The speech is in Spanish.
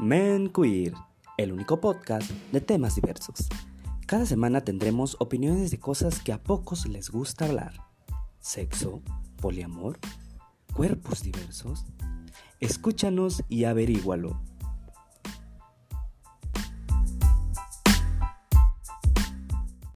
Men Queer, el único podcast de temas diversos. Cada semana tendremos opiniones de cosas que a pocos les gusta hablar. Sexo, poliamor, cuerpos diversos. Escúchanos y averígualo.